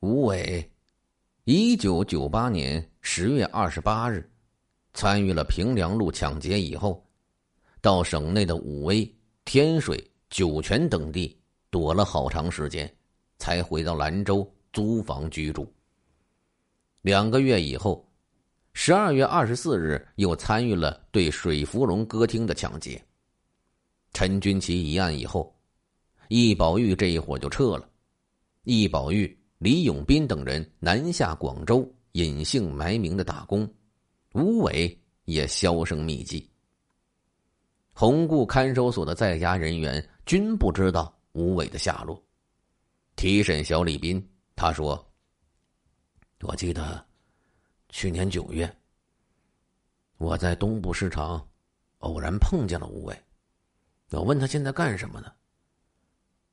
吴伟，一九九八年十月二十八日，参与了平凉路抢劫以后，到省内的武威、天水、酒泉等地躲了好长时间，才回到兰州租房居住。两个月以后，十二月二十四日又参与了对水芙蓉歌厅的抢劫。陈军奇一案以后，易宝玉这一伙就撤了，易宝玉。李永斌等人南下广州，隐姓埋名的打工，吴伟也销声匿迹。红固看守所的在押人员均不知道吴伟的下落。提审小李斌，他说：“我记得去年九月，我在东部市场偶然碰见了吴伟，我问他现在干什么呢？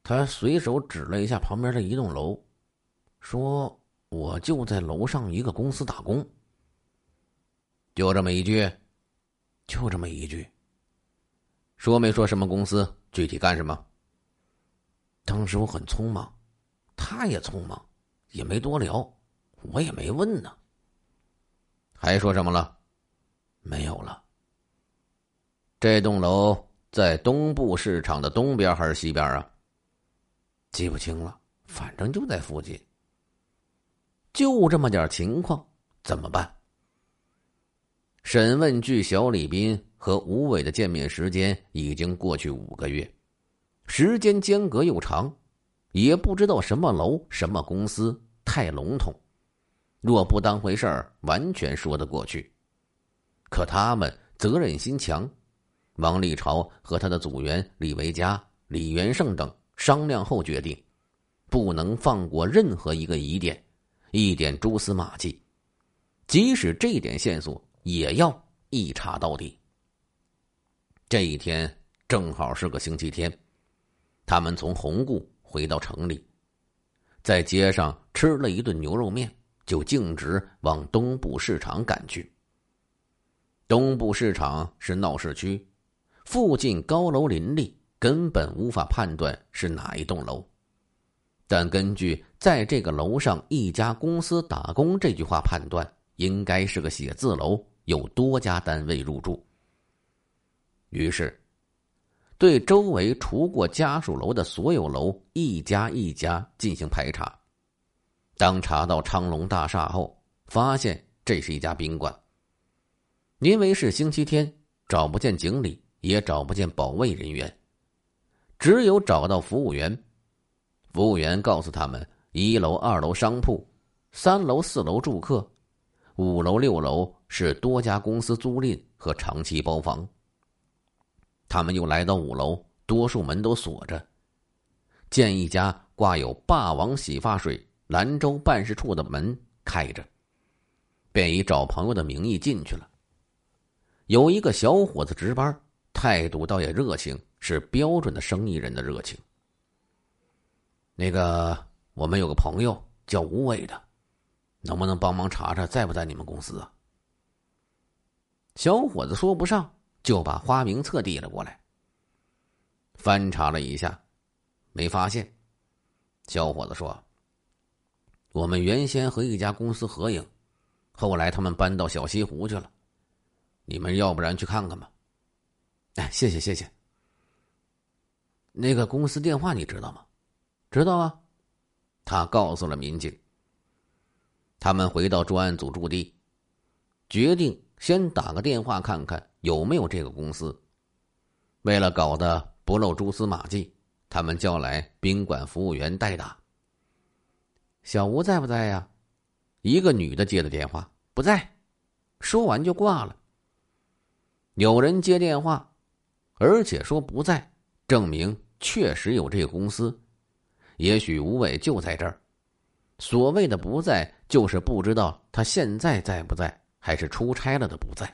他随手指了一下旁边的一栋楼。”说：“我就在楼上一个公司打工。”就这么一句，就这么一句。说没说什么公司，具体干什么？当时我很匆忙，他也匆忙，也没多聊，我也没问呢。还说什么了？没有了。这栋楼在东部市场的东边还是西边啊？记不清了，反正就在附近。就这么点情况，怎么办？审问据小李斌和吴伟的见面时间已经过去五个月，时间间隔又长，也不知道什么楼、什么公司，太笼统。若不当回事儿，完全说得过去。可他们责任心强，王立朝和他的组员李维嘉、李元胜等商量后决定，不能放过任何一个疑点。一点蛛丝马迹，即使这点线索，也要一查到底。这一天正好是个星期天，他们从红固回到城里，在街上吃了一顿牛肉面，就径直往东部市场赶去。东部市场是闹市区，附近高楼林立，根本无法判断是哪一栋楼。但根据在这个楼上一家公司打工这句话判断，应该是个写字楼，有多家单位入住。于是，对周围除过家属楼的所有楼一家一家进行排查。当查到昌隆大厦后，发现这是一家宾馆。因为是星期天，找不见经理，也找不见保卫人员，只有找到服务员。服务员告诉他们：一楼、二楼商铺，三楼、四楼住客，五楼、六楼是多家公司租赁和长期包房。他们又来到五楼，多数门都锁着，见一家挂有“霸王洗发水”兰州办事处的门开着，便以找朋友的名义进去了。有一个小伙子值班，态度倒也热情，是标准的生意人的热情。那个，我们有个朋友叫吴伟的，能不能帮忙查查在不在你们公司啊？小伙子说不上，就把花名册递了过来。翻查了一下，没发现。小伙子说：“我们原先和一家公司合影，后来他们搬到小西湖去了。你们要不然去看看吧？”哎，谢谢谢谢。那个公司电话你知道吗？知道啊，他告诉了民警。他们回到专案组驻地，决定先打个电话看看有没有这个公司。为了搞得不露蛛丝马迹，他们叫来宾馆服务员代打。小吴在不在呀？一个女的接的电话，不在。说完就挂了。有人接电话，而且说不在，证明确实有这个公司。也许吴伟就在这儿，所谓的不在，就是不知道他现在在不在，还是出差了的不在。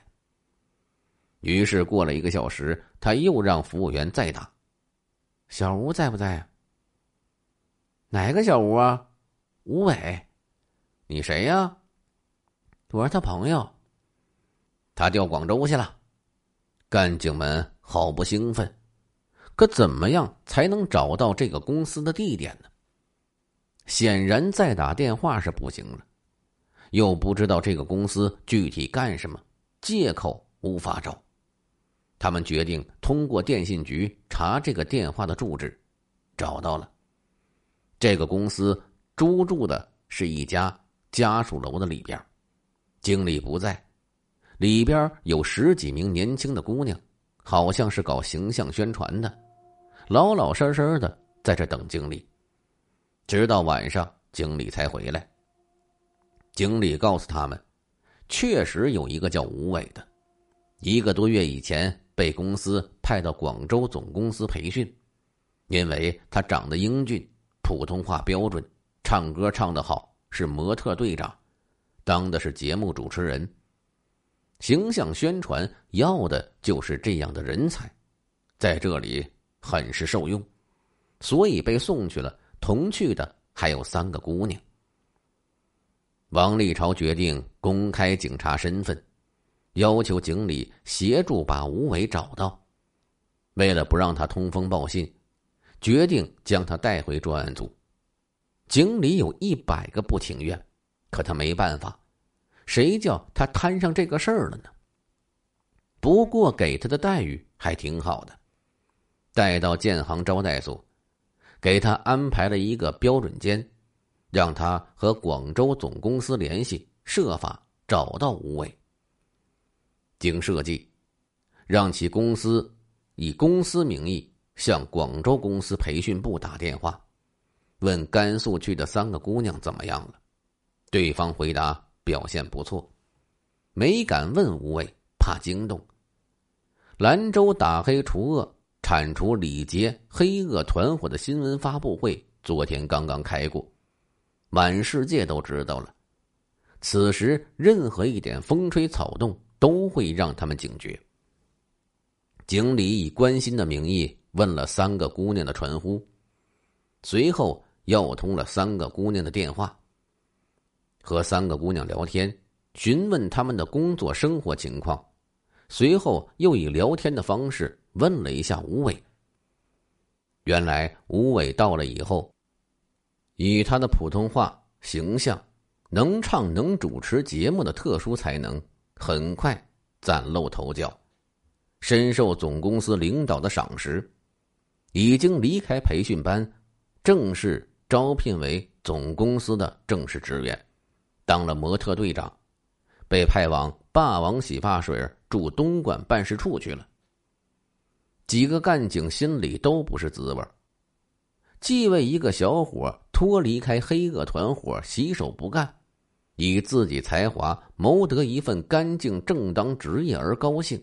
于是过了一个小时，他又让服务员再打：“小吴在不在啊？”“哪个小吴啊？”“吴伟。”“你谁呀？”“我是他朋友。”“他调广州去了。”干警们好不兴奋。可怎么样才能找到这个公司的地点呢？显然再打电话是不行了，又不知道这个公司具体干什么，借口无法找。他们决定通过电信局查这个电话的住址，找到了。这个公司租住的是一家家属楼的里边，经理不在，里边有十几名年轻的姑娘，好像是搞形象宣传的，老老实实的在这等经理。直到晚上，经理才回来。经理告诉他们，确实有一个叫吴伟的，一个多月以前被公司派到广州总公司培训，因为他长得英俊，普通话标准，唱歌唱得好，是模特队长，当的是节目主持人。形象宣传要的就是这样的人才，在这里很是受用，所以被送去了。同去的还有三个姑娘。王立朝决定公开警察身份，要求经理协助把吴伟找到。为了不让他通风报信，决定将他带回专案组。经理有一百个不情愿，可他没办法，谁叫他摊上这个事儿了呢？不过给他的待遇还挺好的，带到建行招待所。给他安排了一个标准间，让他和广州总公司联系，设法找到吴伟。经设计，让其公司以公司名义向广州公司培训部打电话，问甘肃去的三个姑娘怎么样了。对方回答表现不错，没敢问吴伟，怕惊动。兰州打黑除恶。铲除李杰黑恶团伙的新闻发布会昨天刚刚开过，满世界都知道了。此时，任何一点风吹草动都会让他们警觉。经理以关心的名义问了三个姑娘的传呼，随后要通了三个姑娘的电话，和三个姑娘聊天，询问他们的工作生活情况，随后又以聊天的方式。问了一下吴伟，原来吴伟到了以后，以他的普通话形象、能唱能主持节目的特殊才能，很快崭露头角，深受总公司领导的赏识，已经离开培训班，正式招聘为总公司的正式职员，当了模特队长，被派往霸王洗发水驻东莞办事处去了。几个干警心里都不是滋味既为一个小伙脱离开黑恶团伙洗手不干，以自己才华谋得一份干净正当职业而高兴，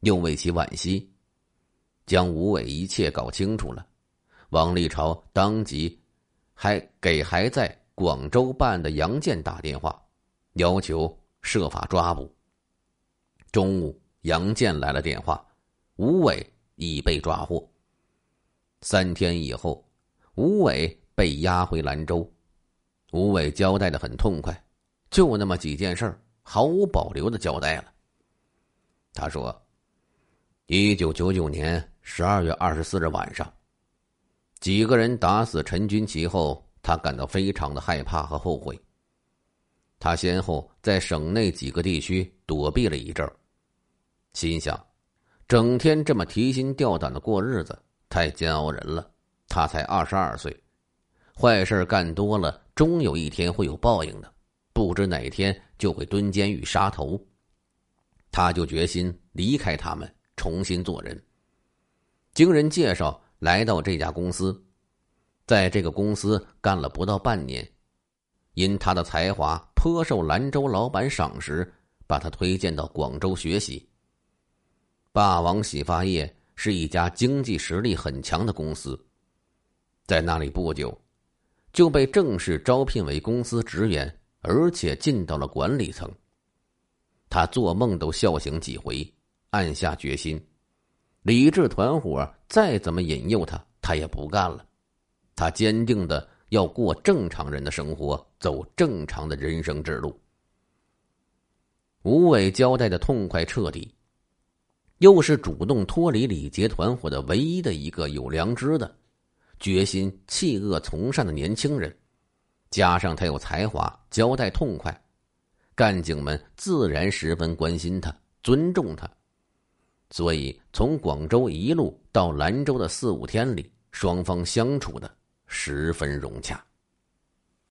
又为其惋惜。将吴伟一切搞清楚了，王立朝当即还给还在广州办的杨建打电话，要求设法抓捕。中午，杨建来了电话，吴伟。已被抓获。三天以后，吴伟被押回兰州。吴伟交代的很痛快，就那么几件事儿毫无保留的交代了。他说：“一九九九年十二月二十四日晚上，几个人打死陈军奇后，他感到非常的害怕和后悔。他先后在省内几个地区躲避了一阵儿心想。”整天这么提心吊胆的过日子，太煎熬人了。他才二十二岁，坏事干多了，终有一天会有报应的，不知哪天就会蹲监狱杀头。他就决心离开他们，重新做人。经人介绍来到这家公司，在这个公司干了不到半年，因他的才华颇受兰州老板赏识，把他推荐到广州学习。霸王洗发液是一家经济实力很强的公司，在那里不久，就被正式招聘为公司职员，而且进到了管理层。他做梦都笑醒几回，暗下决心：李治团伙再怎么引诱他，他也不干了。他坚定的要过正常人的生活，走正常的人生之路。吴伟交代的痛快彻底。又是主动脱离李杰团伙的唯一的一个有良知的、决心弃恶从善的年轻人，加上他有才华，交代痛快，干警们自然十分关心他，尊重他。所以，从广州一路到兰州的四五天里，双方相处的十分融洽。